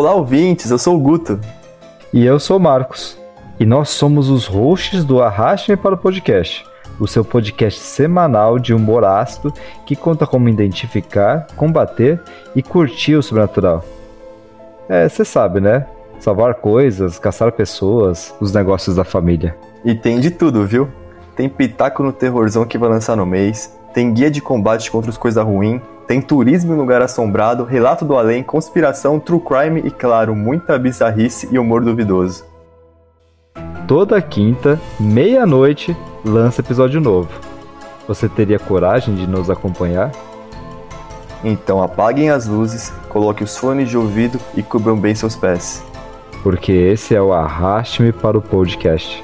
Olá, ouvintes, eu sou o Guto. E eu sou o Marcos. E nós somos os hosts do Arraste-me para o Podcast, o seu podcast semanal de humor ácido que conta como identificar, combater e curtir o sobrenatural. É, você sabe, né? Salvar coisas, caçar pessoas, os negócios da família. E tem de tudo, viu? Tem pitaco no terrorzão que vai lançar no mês, tem guia de combate contra os coisas ruins, tem turismo em lugar assombrado, relato do além, conspiração, true crime e, claro, muita bizarrice e humor duvidoso. Toda quinta, meia-noite, lança episódio novo. Você teria coragem de nos acompanhar? Então apaguem as luzes, coloque os fones de ouvido e cubram bem seus pés. Porque esse é o Arraste-me para o Podcast.